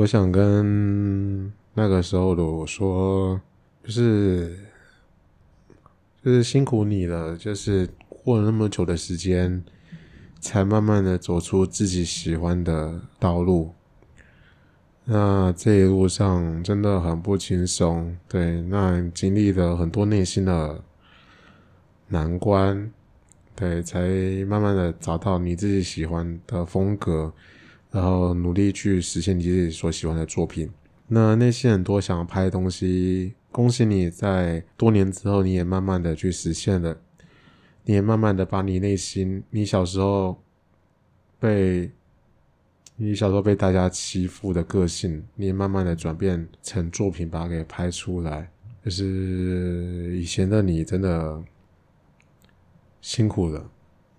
我想跟那个时候的我说，就是就是辛苦你了，就是过了那么久的时间，才慢慢的走出自己喜欢的道路。那这一路上真的很不轻松，对，那经历了很多内心的难关，对，才慢慢的找到你自己喜欢的风格，然后努力去实现你自己所喜欢的作品。那那些很多想要拍的东西，恭喜你在多年之后，你也慢慢的去实现了，你也慢慢的把你内心，你小时候被。你小时候被大家欺负的个性，你也慢慢的转变成作品，把它给拍出来。就是以前的你真的辛苦了，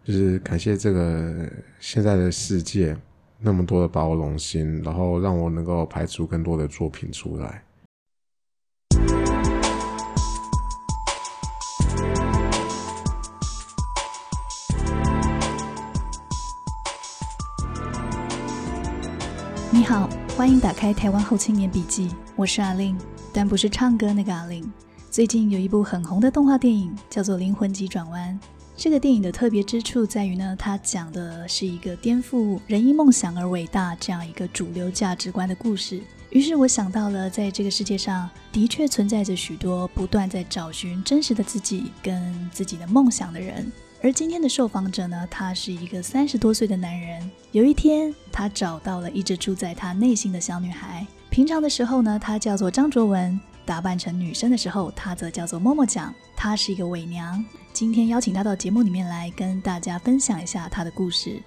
就是感谢这个现在的世界那么多的包容心，然后让我能够拍出更多的作品出来。你好，欢迎打开《台湾后青年笔记》，我是阿令，但不是唱歌那个阿令。最近有一部很红的动画电影，叫做《灵魂急转弯》。这个电影的特别之处在于呢，它讲的是一个颠覆“人因梦想而伟大”这样一个主流价值观的故事。于是我想到了，在这个世界上的确存在着许多不断在找寻真实的自己跟自己的梦想的人。而今天的受访者呢，他是一个三十多岁的男人。有一天，他找到了一直住在他内心的小女孩。平常的时候呢，他叫做张卓文；打扮成女生的时候，她则叫做默默酱。她是一个伪娘。今天邀请她到节目里面来，跟大家分享一下她的故事。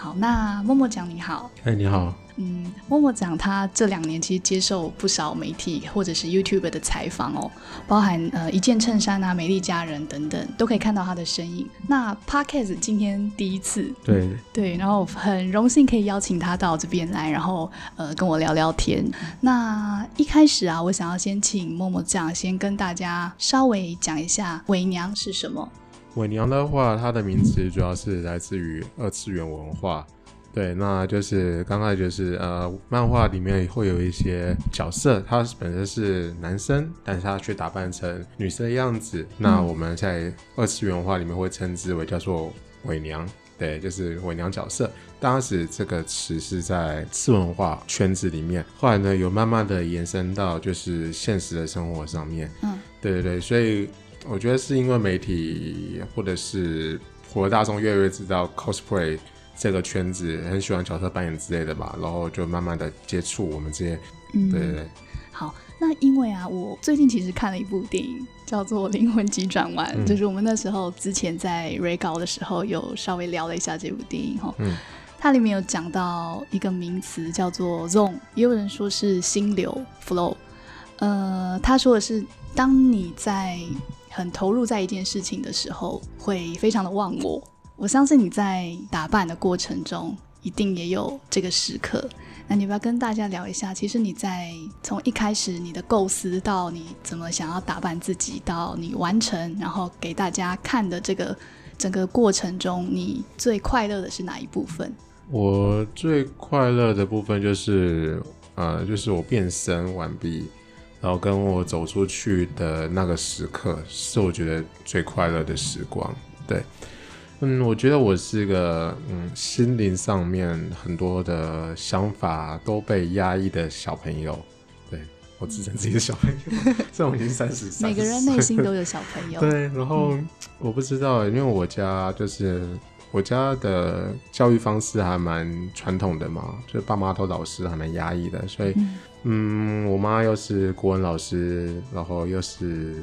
好，那默默讲你好。哎，你好。嗯，默默讲他这两年其实接受不少媒体或者是 YouTube 的采访哦，包含呃一件衬衫啊、美丽佳人等等，都可以看到他的身影。那 Podcast 今天第一次，对对，然后很荣幸可以邀请他到这边来，然后呃跟我聊聊天。那一开始啊，我想要先请默默酱先跟大家稍微讲一下伪娘是什么。伪娘的话，它的名词主要是来自于二次元文化。对，那就是刚开始就是呃，漫画里面会有一些角色，他本身是男生，但是他却打扮成女生的样子。那我们在二次元文化里面会称之为叫做伪娘，对，就是伪娘角色。当时这个词是在次文化圈子里面，后来呢有慢慢的延伸到就是现实的生活上面。嗯，对对对，所以我觉得是因为媒体或者是普罗大众越来越知道 cosplay。这个圈子很喜欢角色扮演之类的吧，然后就慢慢的接触我们这些，对对对。好，那因为啊，我最近其实看了一部电影，叫做《灵魂急转弯》，就是我们那时候之前在 re 稿的时候有稍微聊了一下这部电影哈。嗯。它里面有讲到一个名词叫做 zone，也有人说是心流 flow。呃，他说的是，当你在很投入在一件事情的时候，会非常的忘我。我相信你在打扮的过程中，一定也有这个时刻。那你要不要跟大家聊一下？其实你在从一开始你的构思到你怎么想要打扮自己，到你完成，然后给大家看的这个整个过程中，你最快乐的是哪一部分？我最快乐的部分就是，呃，就是我变身完毕，然后跟我走出去的那个时刻，是我觉得最快乐的时光。对。嗯，我觉得我是个嗯，心灵上面很多的想法都被压抑的小朋友。对我自称自己的小朋友，这种已经三十每个人内心都有小朋友。对，然后我不知道，因为我家就是我家的教育方式还蛮传统的嘛，就是爸妈都老师，还蛮压抑的，所以嗯，我妈又是国文老师，然后又是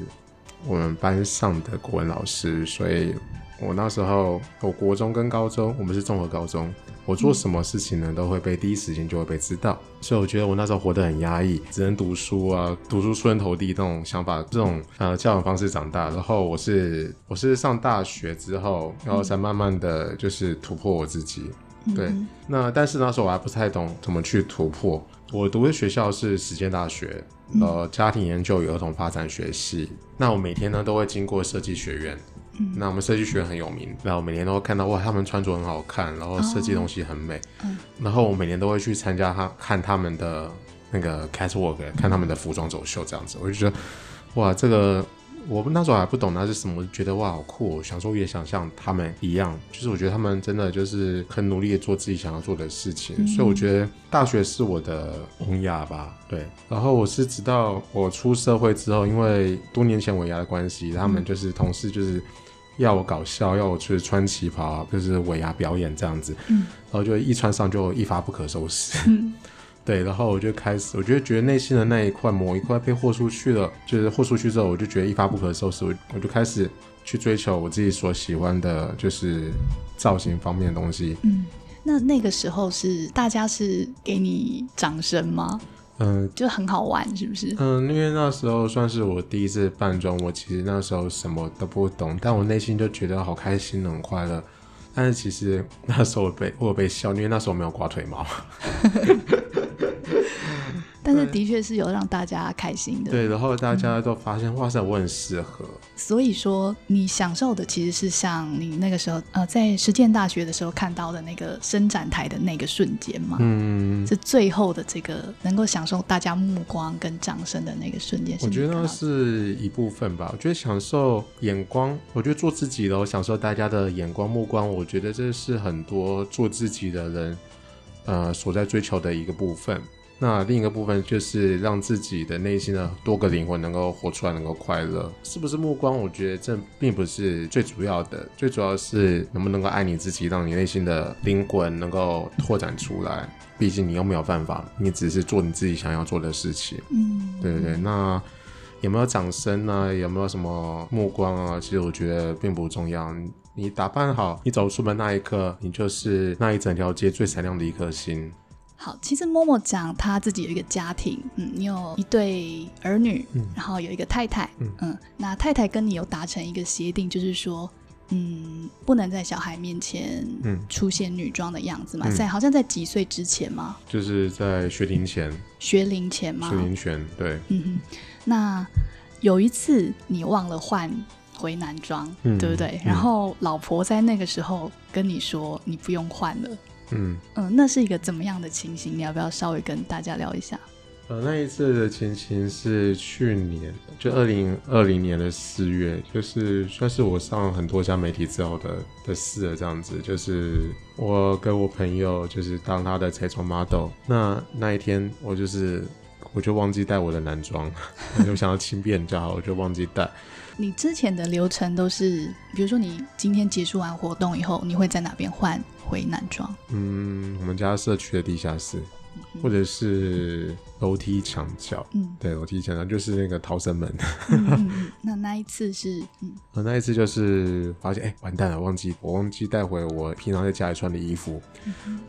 我们班上的国文老师，所以。我那时候，我国中跟高中，我们是综合高中。我做什么事情呢，都会被第一时间就会被知道。所以我觉得我那时候活得很压抑，只能读书啊，读书出人头地这种想法，这种呃教育方式长大。然后我是我是上大学之后，然后才慢慢的就是突破我自己。对，那但是那时候我还不太懂怎么去突破。我读的学校是实践大学，呃，家庭研究与儿童发展学系。那我每天呢都会经过设计学院。那我们设计学院很有名，然后每年都会看到哇，他们穿着很好看，然后设计东西很美。嗯，然后我每年都会去参加他看他们的那个 catwalk 看他们的服装走秀这样子，我就觉得哇，这个我那时候还不懂那是什么，觉得哇好酷，想说也想像他们一样，就是我觉得他们真的就是很努力的做自己想要做的事情，所以我觉得大学是我的萌芽吧，对。然后我是直到我出社会之后，因为多年前尾牙的关系，他们就是同事就是要我搞笑，要我去穿旗袍，就是尾牙表演这样子，嗯。然后就一穿上就一发不可收拾。嗯对，然后我就开始，我就觉得内心的那一块某一块被豁出去了，就是豁出去之后，我就觉得一发不可收拾，我我就开始去追求我自己所喜欢的，就是造型方面的东西。嗯。那那个时候是大家是给你掌声吗？嗯就很好玩，是不是？嗯，因为那时候算是我第一次扮装，我其实那时候什么都不懂，但我内心就觉得好开心，很快乐。但是其实那时候我被我有被笑，因为那时候没有刮腿毛。但是的确是有让大家开心的。对，然后大家都发现，哇塞，我很适合。所以说，你享受的其实是像你那个时候呃，在实践大学的时候看到的那个伸展台的那个瞬间嘛，嗯，是最后的这个能够享受大家目光跟掌声的那个瞬间。我觉得是一部分吧。我觉得享受眼光，我觉得做自己的，我享受大家的眼光目光，我觉得这是很多做自己的人，呃，所在追求的一个部分。那另一个部分就是让自己的内心的多个灵魂能够活出来，能够快乐。是不是目光？我觉得这并不是最主要的，最主要是能不能够爱你自己，让你内心的灵魂能够拓展出来。毕竟你又没有办法，你只是做你自己想要做的事情。嗯，对对对，那有没有掌声啊？有没有什么目光啊？其实我觉得并不重要。你打扮好，你走出门那一刻，你就是那一整条街最闪亮的一颗星。好，其实默默讲他自己有一个家庭，嗯，你有一对儿女，嗯然后有一个太太，嗯那太太跟你有达成一个协定，就是说，嗯，不能在小孩面前嗯出现女装的样子嘛，嗯在好像在几岁之前吗？就是在学龄前，学龄前吗学？龄前，对，嗯哼，那有一次你忘了换回男装，嗯对不对？嗯然后老婆在那个时候跟你说你不用换了，嗯，嗯，那是一个怎么样的情形？你要不要稍微跟大家聊一下？呃，那一次的情形是去年，就二零二零年的四月，就是算是我上很多家媒体之后的的事了，这样子。就是我跟我朋友就是当他的彩妆 model，那那一天我就是我就忘记带我的男装，我就想要轻便就好，我就忘记带。你之前的流程都是，比如说你今天结束完活动以后，你会在哪边换回男装？嗯，我们家社区的地下室，或者是楼梯墙角。嗯对，楼梯墙角就是那个逃生门。那那一次是嗯那一次就是发现，哎、完蛋了，忘记我忘记带回我平常在家里穿的衣服，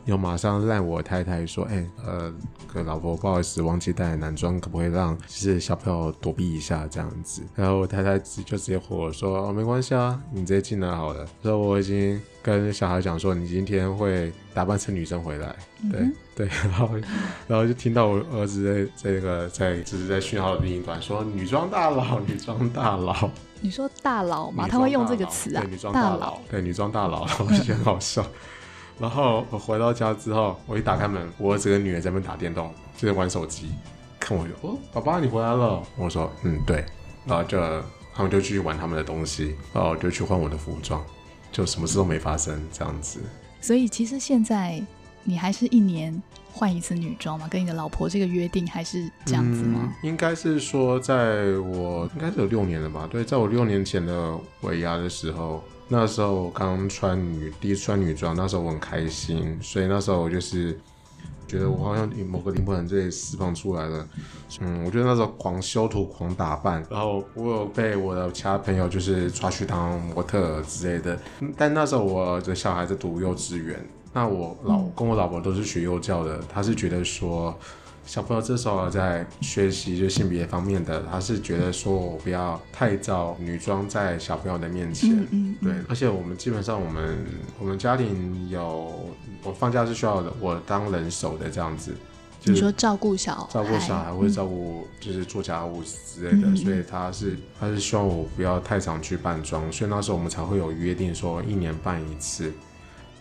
又马上赖我太太说，哎、呃，可老婆不好意思，忘记带男装，可不可以让就是小朋友躲避一下这样子？然后我太太直就直接回我说，哦，没关系啊，你直接进来好了。说我已经跟小孩讲说，你今天会打扮成女生回来，对、嗯对，然后 然后就听到我儿子在这个在就是在讯号的另一端说，女装大佬，女装大佬。你说大佬嘛？他会用这个词啊对，女，装大大佬，对，女装大佬，我就觉得很好笑。然后我回到家之后，我一打开门，我儿子跟女儿在那边打电动，就在玩手机，看我就哦，爸爸你回来了。我说嗯对，然后就他们就继续玩他们的东西，然后我就去换我的服装，就什么事都没发生这样子。所以其实现在你还是一年换一次女装吗？跟你的老婆这个约定还是这样子吗？嗯？应该是说，在我应该是有六年了吧？对，在我六年前的尾牙的时候，那时候我刚穿女第一次穿女装，那时候我很开心，所以那时候我就是觉得我好像有某个灵魂这里释放出来了。嗯，我觉得那时候狂修图、狂打扮，然后我有被我的其他朋友就是抓去当模特之类的。嗯但那时候我的小孩在读幼稚园，那我老跟我老婆都是学幼教的，她是觉得说。小朋友这时候在学习就性别方面的，她是觉得说我不要太早女装在小朋友的面前，嗯嗯对嗯，，而且我们基本上我们我们家庭有我放假是需要的，我当人手的这样子，就是你说照顾小孩，照顾小孩或者照顾就是做家务之类的，所以他是他是希望我不要太常去扮装，所以那时候我们才会有约定说一年办一次，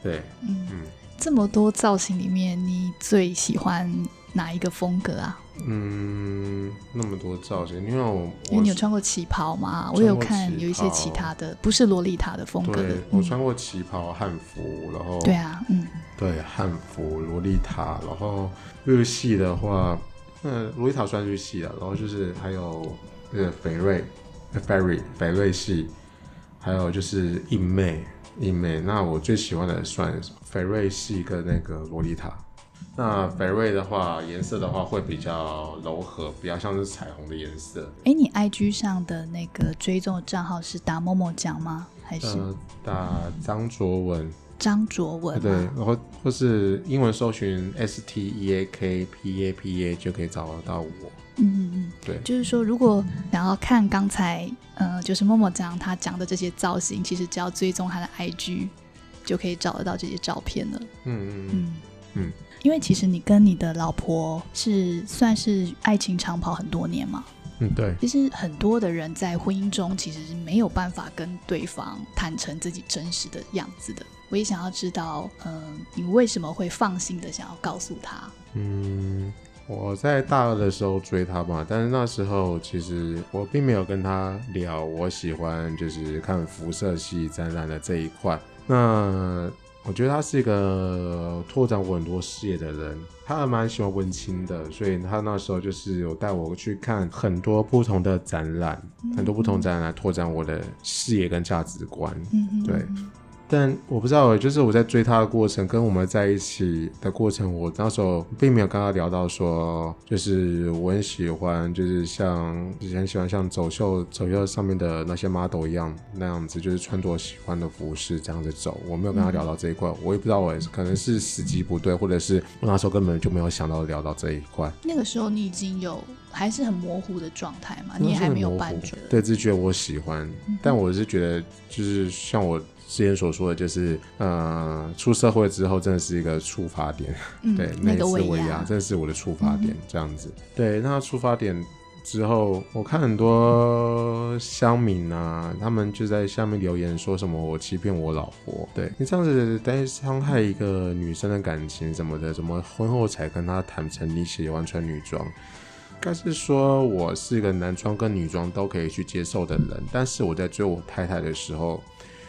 对，嗯嗯这么多造型里面，你最喜欢哪一个风格啊？嗯，那么多造型，因为我因为你有穿过旗袍嘛，我有看有一些其他的，不是洛丽塔的风格的。我穿过旗袍、汉服，然后对啊，嗯，对汉服、洛丽塔，然后日系的话，嗯，洛丽塔算日系的，然后就是还有那个斐瑞、斐瑞、肥瑞系，还有就是印妹、印妹。那我最喜欢的算斐瑞系跟那个洛丽塔。那斐瑞的话，颜色的话会比较柔和，比较像是彩虹的颜色。哎，你 IG 上的那个追踪账号是打某某奖吗？还是打张卓文？张卓文对，然后或是英文搜寻 S T E A K P A P A 就可以找得到我。嗯嗯嗯，对，就是说，如果想要看刚才呃，就是默默讲他讲的这些造型，其实只要追踪他的 IG 就可以找得到这些照片了。嗯嗯嗯嗯。因为其实你跟你的老婆是算是爱情长跑很多年嘛，嗯，对。其实很多的人在婚姻中其实是没有办法跟对方坦诚自己真实的样子的。我也想要知道，嗯，你为什么会放心的想要告诉他？嗯，我在大二的时候追他嘛，但是那时候其实我并没有跟他聊我喜欢就是看辐射系展览的这一块。那我觉得他是一个拓展我很多视野的人，他还蛮喜欢文青的，所以他那时候就是有带我去看很多不同的展览，很多不同展览来拓展我的视野跟价值观，对。但我不知道，就是我在追他的过程，跟我们在一起的过程，我那时候并没有跟他聊到说，就是我很喜欢，就是像以前喜欢像走秀走秀上面的那些 model 一样那样子，就是穿着喜欢的服饰这样子走。我没有跟他聊到这一块，我也不知道，我可能是时机不对，或者是我那时候根本就没有想到聊到这一块。那个时候你已经有还是很模糊的状态嘛？你也还没有半觉。对，只觉得我喜欢，但我是觉得就是像我。之前所说的就是，呃，出社会之后真的是一个触发点，对，那次尾牙真的是我的触发点，这样子。对，那触发点之后，我看很多乡民啊，他们就在下面留言说什么我欺骗我老婆，对你这样子在伤害一个女生的感情什么的，怎么婚后才跟她坦诚你喜欢穿女装？应该是说我是一个男装跟女装都可以去接受的人，但是我在追我太太的时候。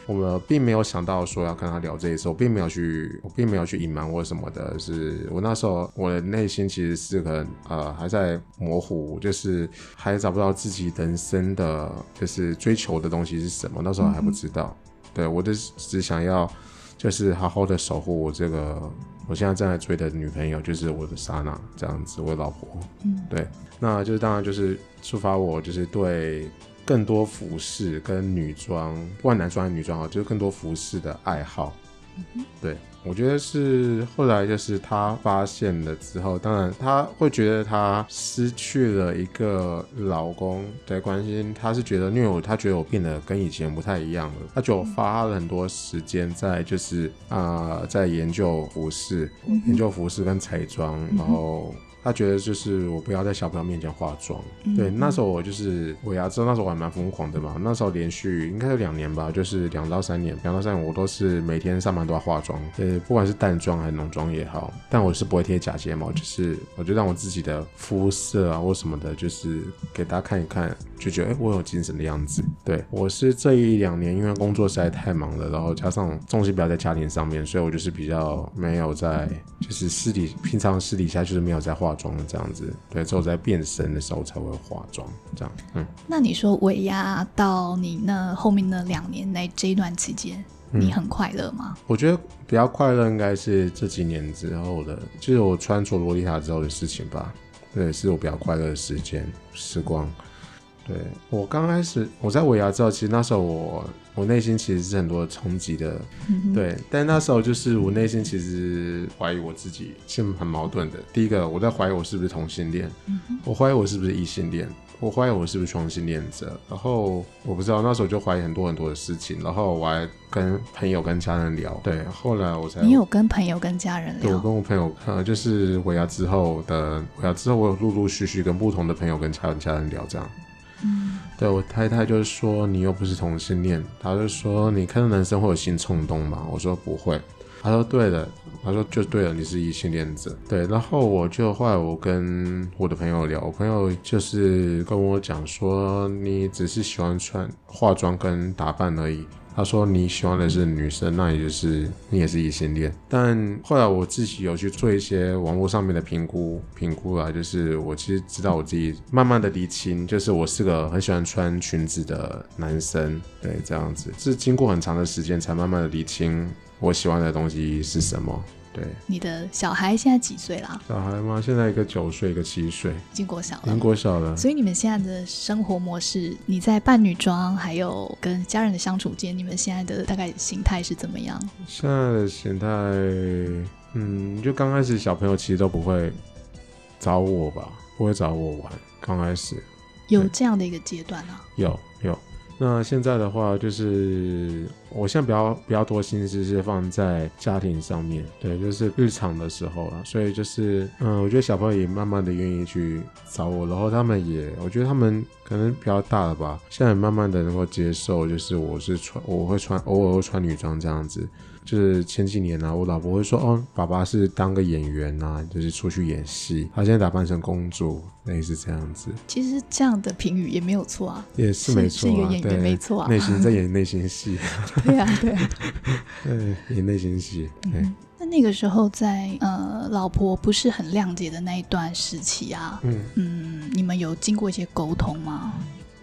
我们并没有想到说要跟他聊这一次，我并没有去，我并没有去隐瞒或什么的。是我那时候我的内心其实是很呃还在模糊，就是还找不到自己人生的就是追求的东西是什么。那时候还不知道，对我就只想要就是好好的守护我这个我现在正在追的女朋友，就是我的莎娜这样子，我老婆。嗯，对，那就是当然就是触发我就是对。更多服饰跟女装，不管男装还是女装啊，就是更多服饰的爱好。对我觉得是后来就是她发现了之后，当然她会觉得她失去了一个老公的关心，她是觉得因为我她觉得我变得跟以前不太一样了，她就花了很多时间在就是啊在研究服饰，研究服饰跟彩妆，然后。他觉得就是我不要在小朋友面前化妆，对，那时候我就是我牙知道那时候我还蛮疯狂的嘛，那时候连续应该有两年吧，就是两到三年，两到三年我都是每天上班都要化妆，呃，不管是淡妆还是浓妆也好，但我是不会贴假睫毛，就是我就让我自己的肤色啊或什么的，就是给大家看一看，就觉得哎我有精神的样子。对我是这一两年因为工作实在太忙了，然后加上重心不要在家庭上面，所以我就是比较没有在就是私底平常私底下就是没有在化。化妆这样子，对，只有在变身的时候才会化妆，这样。嗯，那你说尾牙到你那后面那两年那这一段期间，你很快乐吗？我觉得比较快乐应该是这几年之后的，就是我穿着洛丽塔之后的事情吧。对，是我比较快乐的时间时光。对我刚开始我在尾牙之后，其实那时候我我内心其实是很多冲击的，对。但那时候就是我内心其实怀疑我自己，是很矛盾的。第一个我在怀疑我是不是同性恋，我怀疑我是不是异性恋，我怀疑我是不是双性恋者。然后我不知道那时候就怀疑很多很多的事情。然后我还跟朋友跟家人聊，对。后来我才你有跟朋友跟家人聊？对，我跟我朋友呃，就是尾牙之后的尾牙之后，我有陆陆续续跟不同的朋友跟家人家人聊这样。对我太太就是说你又不是同性恋，她就说你看到男生会有性冲动吗？我说不会，她说对的，她说就对了，你是异性恋者。对，然后我就后来我跟我的朋友聊，我朋友就是跟我讲说，你只是喜欢穿化妆跟打扮而已。他说你喜欢的是女生，那也就是你也是异性恋。但后来我自己有去做一些网络上面的评估，评估啊，就是我其实知道我自己慢慢的理清，就是我是个很喜欢穿裙子的男生，对，这样子是经过很长的时间才慢慢的理清我喜欢的东西是什么。对，你的小孩现在几岁啦？小孩吗？现在一个九岁，一个七岁，已经国小了。已经国小了。所以你们现在的生活模式，你在扮女装，还有跟家人的相处间，你们现在的大概形态是怎么样？现在的形态，嗯，就刚开始小朋友其实都不会找我吧，不会找我玩。刚开始有这样的一个阶段啊？有有。那现在的话，就是我现在比较比较多心思是放在家庭上面，对，就是日常的时候啊，所以就是，嗯，我觉得小朋友也慢慢的愿意去找我，然后他们也，我觉得他们可能比较大了吧，现在慢慢的能够接受，就是我是穿，我会穿，偶尔会穿女装这样子。就是前几年啊，我老婆会说：“哦，爸爸是当个演员呐，就是出去演戏。他现在打扮成公主，类似这样子。”其实这样的评语也没有错啊，也是没错，是一个演员没错啊。内心在演内心戏，对啊，对啊，对，演内心戏。那那个时候在呃，老婆不是很谅解的那一段时期啊，嗯嗯，你们有经过一些沟通吗？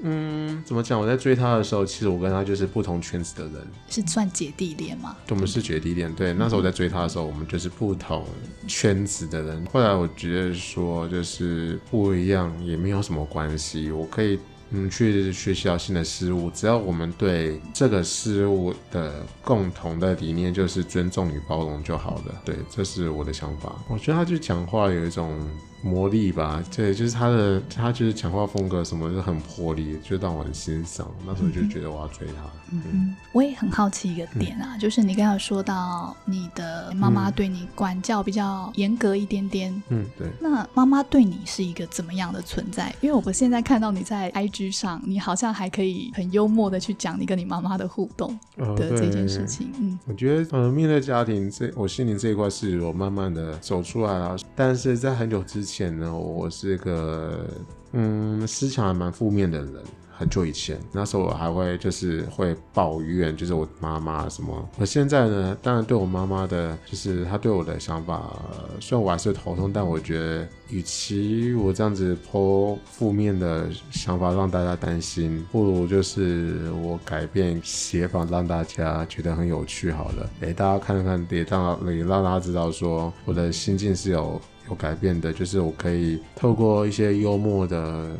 嗯，怎么讲？我在追他的时候，其实我跟他就是不同圈子的人，是算姐弟恋吗？我们是姐弟恋。对，那时候我在追他的时候，我们就是不同圈子的人。后来我觉得说，就是不一样也没有什么关系，我可以。嗯，去学习到新的事物，只要我们对这个事物的共同的理念就是尊重与包容就好了。对，这是我的想法。我觉得他就讲话有一种魔力吧，对，就是他的他就是讲话风格什么就很魄力，就让我很欣赏。那时候就觉得我要追他。嗯，我也很好奇一个点啊，就是你刚刚说到你的妈妈对你管教比较严格一点点。嗯，对。那妈妈对你是一个怎么样的存在？因为我现在看到你在 I。上，你好像还可以很幽默的去讲你跟你妈妈的互动的这件事情。嗯，我觉得呃，面对家庭这，我心灵这一块是我慢慢的走出来了。但是在很久之前呢，我是个嗯思想还蛮负面的人。很久以前，那时候我还会就是会抱怨，就是我妈妈什么。我现在呢，当然对我妈妈的，就是她对我的想法，虽然我还是头痛，但我觉得，与其我这样子泼负面的想法让大家担心，不如就是我改变写法，让大家觉得很有趣好了。哎，大家看看，也让也让大家知道说，我的心境是有有改变的，就是我可以透过一些幽默的。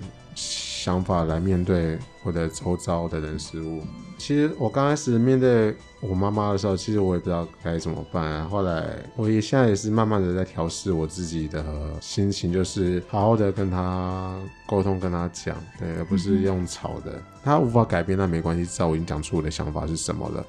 想法来面对我的周遭的人事物。其实我刚开始面对我妈妈的时候，其实我也不知道该怎么办。后来我也现在也是慢慢的在调试我自己的心情，就是好好的跟她沟通，跟她讲，对，而不是用吵的。她无法改变，那没关系，至少我已经讲出我的想法是什么了。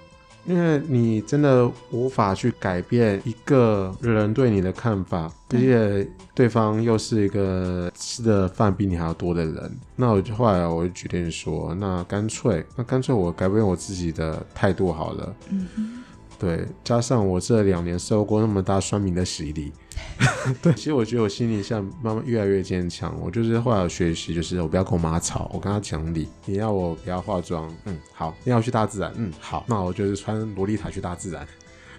因为你真的无法去改变一个人对你的看法，而且对方又是一个吃的饭比你还要多的人，那我就后来我就决定说，那干脆，那干脆我改变我自己的态度好了。嗯对，加上我这两年受过那么大酸民的洗礼，对，其实我觉得我心里像慢慢越来越坚强。我就是后来学习，就是我不要跟我妈吵，我跟她讲理。你要我不要化妆，嗯，好。你要去大自然，嗯，好。那我就是穿洛丽塔去大自然，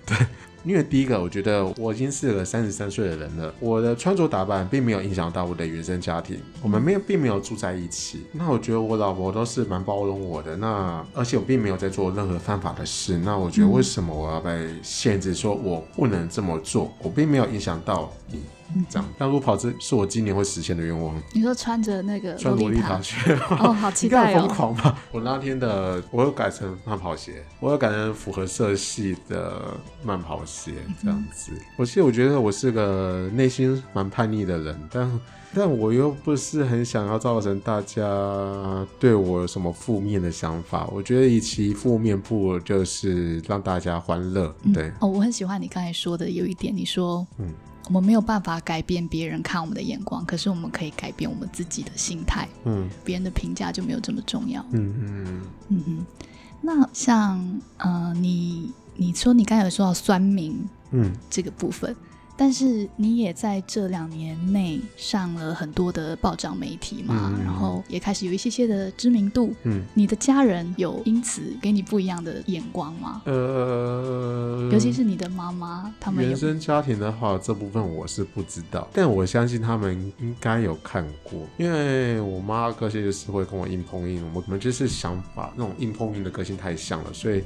对。因为第一个，我觉得我已经是个三十三岁的人了，我的穿着打扮并没有影响到我的原生家庭，我们没有并没有住在一起。那我觉得我老婆都是蛮包容我的，那而且我并没有在做任何犯法的事。那我觉得为什么我要被限制，说我不能这么做？我并没有影响到你。这样，但路跑这是我今年会实现的愿望。你说穿着那个穿洛丽塔去哦，好期 待哦！疯狂吧！我那天的我又改成慢跑鞋，我又改成符合色系的慢跑鞋，这样子。我其实我觉得我是个内心蛮叛逆的人，但但我又不是很想要造成大家对我有什么负面的想法。我觉得以其负面，不如就是让大家欢乐。对哦，我很喜欢你刚才说的有一点，你说嗯。我们没有办法改变别人看我们的眼光，可是我们可以改变我们自己的心态。嗯，别人的评价就没有这么重要。嗯嗯嗯嗯。那像呃，你你说你刚才有说到酸民，嗯这个部分。但是你也在这两年内上了很多的报章媒体嘛，嗯然后也开始有一些些的知名度。嗯，你的家人有因此给你不一样的眼光吗？呃，尤其是你的妈妈，他们有原生家庭的话，这部分我是不知道，但我相信他们应该有看过，因为我妈个性就是会跟我硬碰硬，我们就是想法那种硬碰硬的个性太像了，所以。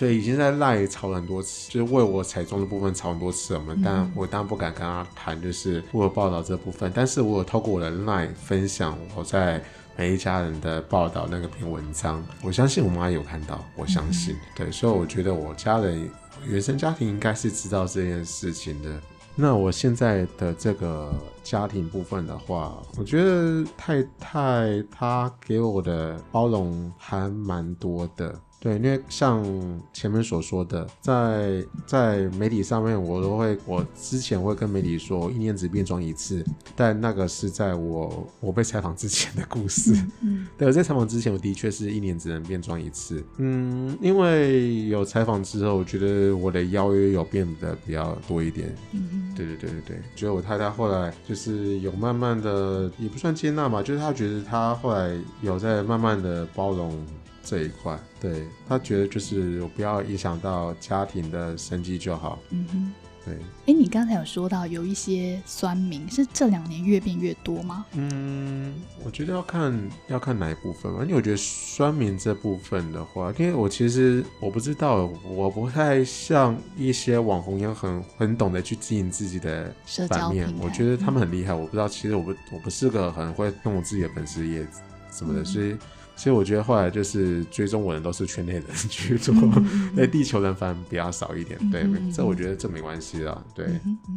所以已经在赖吵了很多次，就是为我彩妆的部分吵很多次了嘛。但嗯我当然不敢跟他谈，就是我有报道这部分，但是我有透过我的赖分享我在每一家人的报道那个篇文章，我相信我妈有看到，我相信，对，所以我觉得我家人原生家庭应该是知道这件事情的。那我现在的这个家庭部分的话，我觉得太太她给我的包容还蛮多的。对，因为像前面所说的，在在媒体上面，我都会，我之前会跟媒体说一年只变装一次，但那个是在我我被采访之前的故事。嗯对，我在采访之前，我的确是一年只能变装一次。嗯，因为有采访之后，我觉得我的邀约有变得比较多一点。嗯对对对对对，觉得我太太后来就是有慢慢的，也不算接纳吧，就是她觉得她后来有在慢慢的包容这一块，对他觉得就是我不要影响到家庭的生计就好。嗯哼。对，哎，你刚才有说到有一些酸民是这两年越变越多吗？嗯，我觉得要看要看哪一部分吧，因为我觉得酸民这部分的话，因为我其实我不知道，我不太像一些网红一样很很懂得去经营自己的社交版面我觉得他们很厉害。我不知道，其实我不我不是个很会弄我自己的粉丝页什么的，嗯所以所以我觉得后来就是追踪我的都是圈内人居多，嗯对地球人反而比较少一点。对这我觉得这没关系啦，对，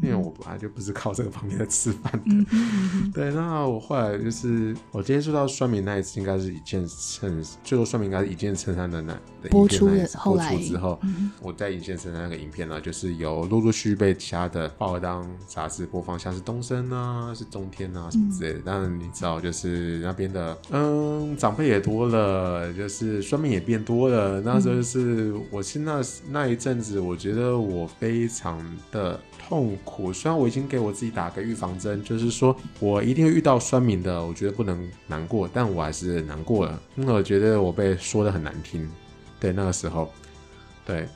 因为我本来就不是靠这个方面在吃饭的。对，那我后来就是我接触到酸民那一次，应该是一件衬，最后酸民应该是一件衬衫的那的播出的后来出之后，嗯我在一件衬衫那个影片呢，就是有陆陆续续被其他的报章杂志播放，像是东升啊、是中天啊什么之类的。当然你知道，就是那边的嗯长辈也多多了，就是酸民也变多了。那时候就是我现在那一阵子，我觉得我非常的痛苦。虽然我已经给我自己打个预防针，就是说我一定会遇到酸民的，我觉得不能难过，但我还是难过了，因为我觉得我被说的很难听。对，那个时候，对，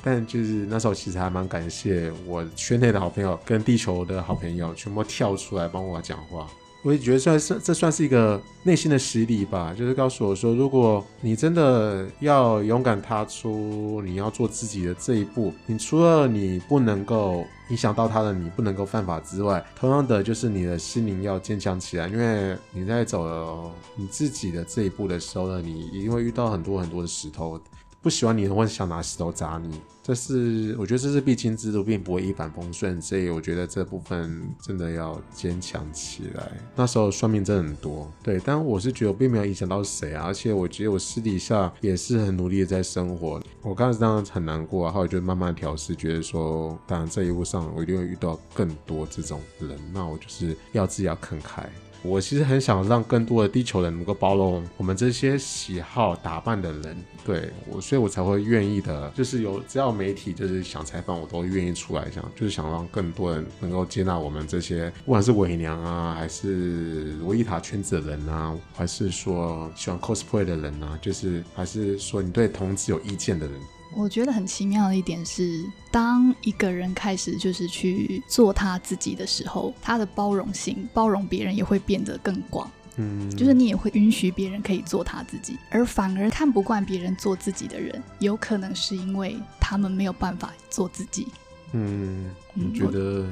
但就是那时候其实还蛮感谢我圈内的好朋友跟地球的好朋友全部跳出来帮我讲话。我也觉得算是这算是一个内心的洗礼吧，就是告诉我说，如果你真的要勇敢踏出你要做自己的这一步，你除了你不能够影响到他的，你不能够犯法之外，同样的就是你的心灵要坚强起来，因为你在走你自己的这一步的时候呢，你一定会遇到很多很多的石头，不喜欢你的会想拿石头砸你，这是我觉得这是必经之路，并不会一帆风顺，所以我觉得这部分真的要坚强起来。那时候算命真的很多，对，但我是觉得我并没有影响到谁啊，而且我觉得我私底下也是很努力的在生活。我刚开始当然很难过啊，后来就慢慢调试，觉得说，当然这一路上我一定会遇到更多这种人，那我就是要自己要看开。我其实很想让更多的地球人能够包容我们这些喜好打扮的人，对我，所以我才会愿意的，就是有只要媒体就是想采访，我都愿意出来讲，就是想让更多人能够接纳我们这些，不管是伪娘啊，还是洛伊塔圈子的人啊，还是说喜欢 cosplay 的人啊，就是还是说你对同志有意见的人，我觉得很奇妙的一点是，当一个人开始就是去做他自己的时候，他的包容性、包容别人也会变得更广。嗯，就是你也会允许别人可以做他自己，而反而看不惯别人做自己的人，有可能是因为他们没有办法做自己。嗯，嗯我觉得，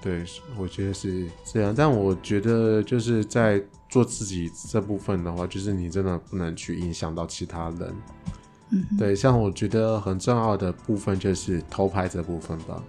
对，我觉得是这样。但我觉得就是在做自己这部分的话，就是你真的不能去影响到其他人。对，像我觉得很重要的部分就是偷拍这部分吧。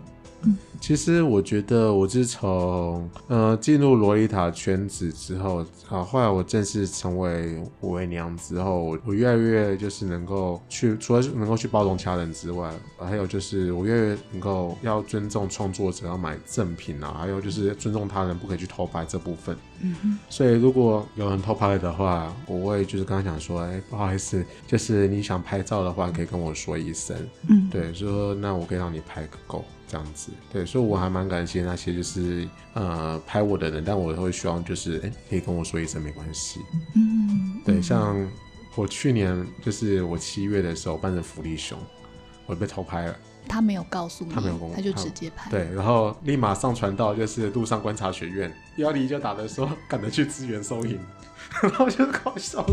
嗯，其实我觉得我自从呃进入洛丽塔圈子之后，啊，后来我正式成为五位娘之后，我越来越就是能够去，除了能够去包容其他人之外，还有就是我越来越能够要尊重创作者，要买赠品啊，还有就是尊重他人，不可以去偷拍这部分。嗯，所以如果有人偷拍的话，我会就是刚刚想说，哎，不好意思，就是你想拍照的话，可以跟我说一声，嗯，对，说那我可以让你拍个够，这样子。对，所以我还蛮感谢那些就是呃拍我的人，但我会希望就是哎、可以跟我说一声没关系。嗯，对，嗯像我去年就是我七月的时候扮成福利熊，我被偷拍了。他没有告诉你，他没有跟我就直接拍。对，然后立马上传到就是路上观察学院，幺零就打的说赶着去支援收银，然后我就搞笑，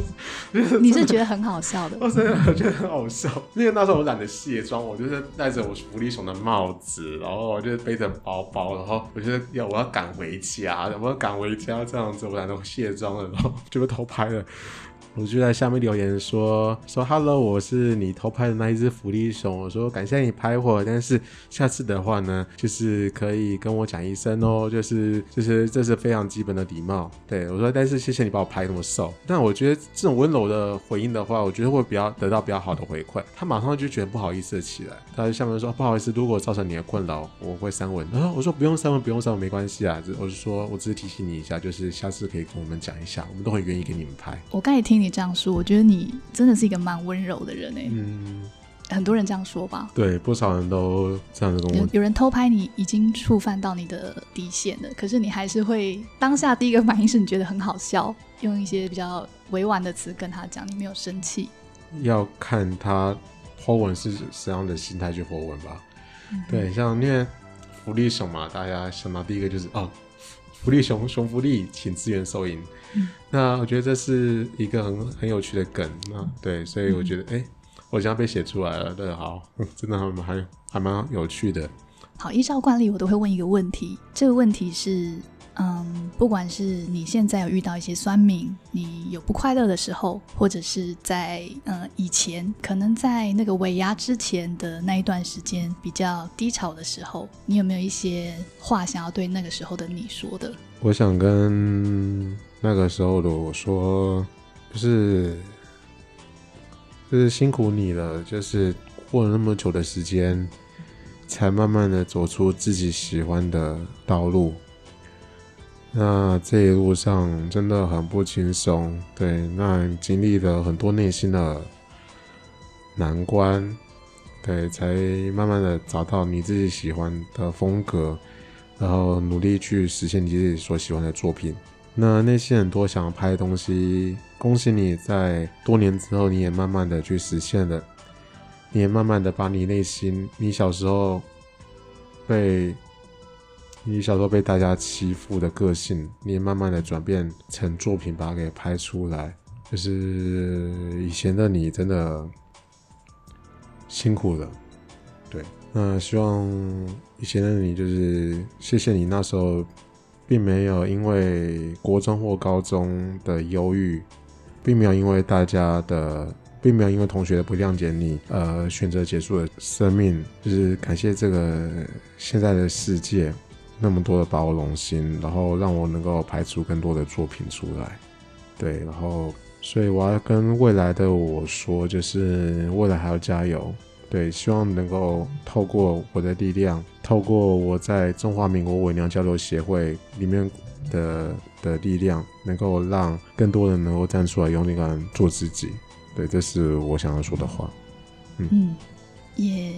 就是你是觉得很好笑的，我真的觉得很好笑，因为那时候我懒得卸妆，我就是戴着我福利熊的帽子，然后我就背着包包，然后我觉得要我要赶回家，我要赶回家这样子，我懒得卸妆了，然后就被偷拍了。我就在下面留言说说 “Hello，我是你偷拍的那一只福利熊。”我说感谢你拍我，但是下次的话呢，就是可以跟我讲一声哦，就是就是这是非常基本的礼貌。对我说，但是谢谢你把我拍那么瘦。但我觉得这种温柔的回应的话，我觉得会比较得到比较好的回馈。他马上就觉得不好意思起来，他就下面说不好意思，如果造成你的困扰，我会删文。然后我说不用删文，不用删文，没关系啊。我是说我只是提醒你一下，就是下次可以跟我们讲一下，我们都很愿意给你们拍。我刚才听这样说，我觉得你真的是一个蛮温柔的人哎、嗯。很多人这样说吧。对，不少人都这样子跟我。有有人偷拍你，已经触犯到你的底线了，可是你还是会当下第一个反应是你觉得很好笑，用一些比较委婉的词跟他讲，你没有生气。要看他 po 文是什么样的心态去 po 文吧。嗯对，像因为福利手嘛，大家想到第一个就是哦，福利熊熊福利，请资源收银。嗯那我觉得这是一个很很有趣的梗。啊对，所以我觉得哎、诶我竟然被写出来了，对，好，真的还蛮还还蛮有趣的。好，依照惯例，我都会问一个问题，这个问题是，嗯，不管是你现在有遇到一些酸民，你有不快乐的时候，或者是在呃以前，可能在那个尾牙之前的那一段时间比较低潮的时候，你有没有一些话想要对那个时候的你说的？我想跟那个时候的我说，就是就是辛苦你了，就是过了那么久的时间，才慢慢的走出自己喜欢的道路。那这一路上真的很不轻松，对，那经历了很多内心的难关，对，才慢慢的找到你自己喜欢的风格，然后努力去实现你自己所喜欢的作品。那内心很多想拍的东西，恭喜你在多年之后，你也慢慢的去实现了，你也慢慢的把你内心，你小时候被你小时候被大家欺负的个性，你也慢慢的转变成作品，把它给拍出来。就是以前的你真的辛苦了，对。那希望以前的你，就是谢谢你那时候，并没有因为国中或高中的忧郁，并没有因为大家的，并没有因为同学的不谅解你，呃，选择结束了生命。就是感谢这个现在的世界那么多的包容心，然后让我能够拍出更多的作品出来。对，然后所以我要跟未来的我说，就是未来还要加油。对，希望能够透过我的力量，透过我在中华民国伪娘交流协会里面的的力量，能够让更多人能够站出来，勇敢做自己。对，这是我想要说的话。嗯，也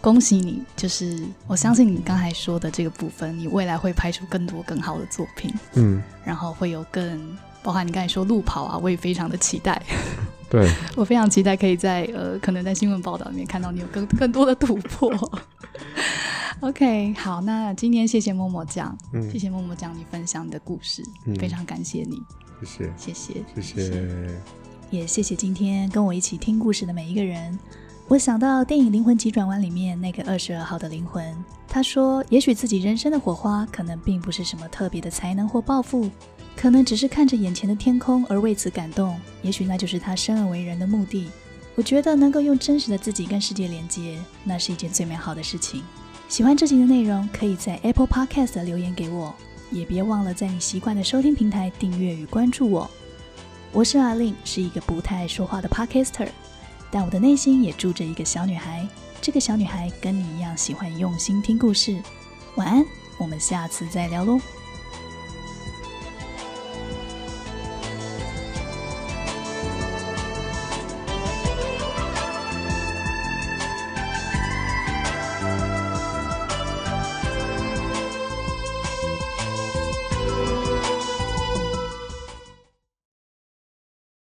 恭喜你，就是我相信你刚才说的这个部分，你未来会拍出更多更好的作品，嗯，然后会有更包含你刚才说路跑啊，我也非常的期待。对，我非常期待可以在呃，可能在新闻报道里面看到你有更 更多的突破。OK，好，那今天谢谢默默讲，嗯谢谢默默讲你分享你的故事，嗯非常感谢你，谢谢，谢谢，谢谢。也谢谢今天跟我一起听故事的每一个人。我想到电影《灵魂急转弯》里面那个二十二号的灵魂，他说，也许自己人生的火花可能并不是什么特别的才能或抱负，可能只是看着眼前的天空而为此感动，也许那就是他生而为人的目的。我觉得能够用真实的自己跟世界连接，那是一件最美好的事情。喜欢这集的内容，可以在 Apple Podcast 留言给我，也别忘了在你习惯的收听平台订阅与关注我。我是阿令，是一个不太爱说话的 Podcaster，但我的内心也住着一个小女孩。这个小女孩跟你一样喜欢用心听故事。晚安，我们下次再聊喽。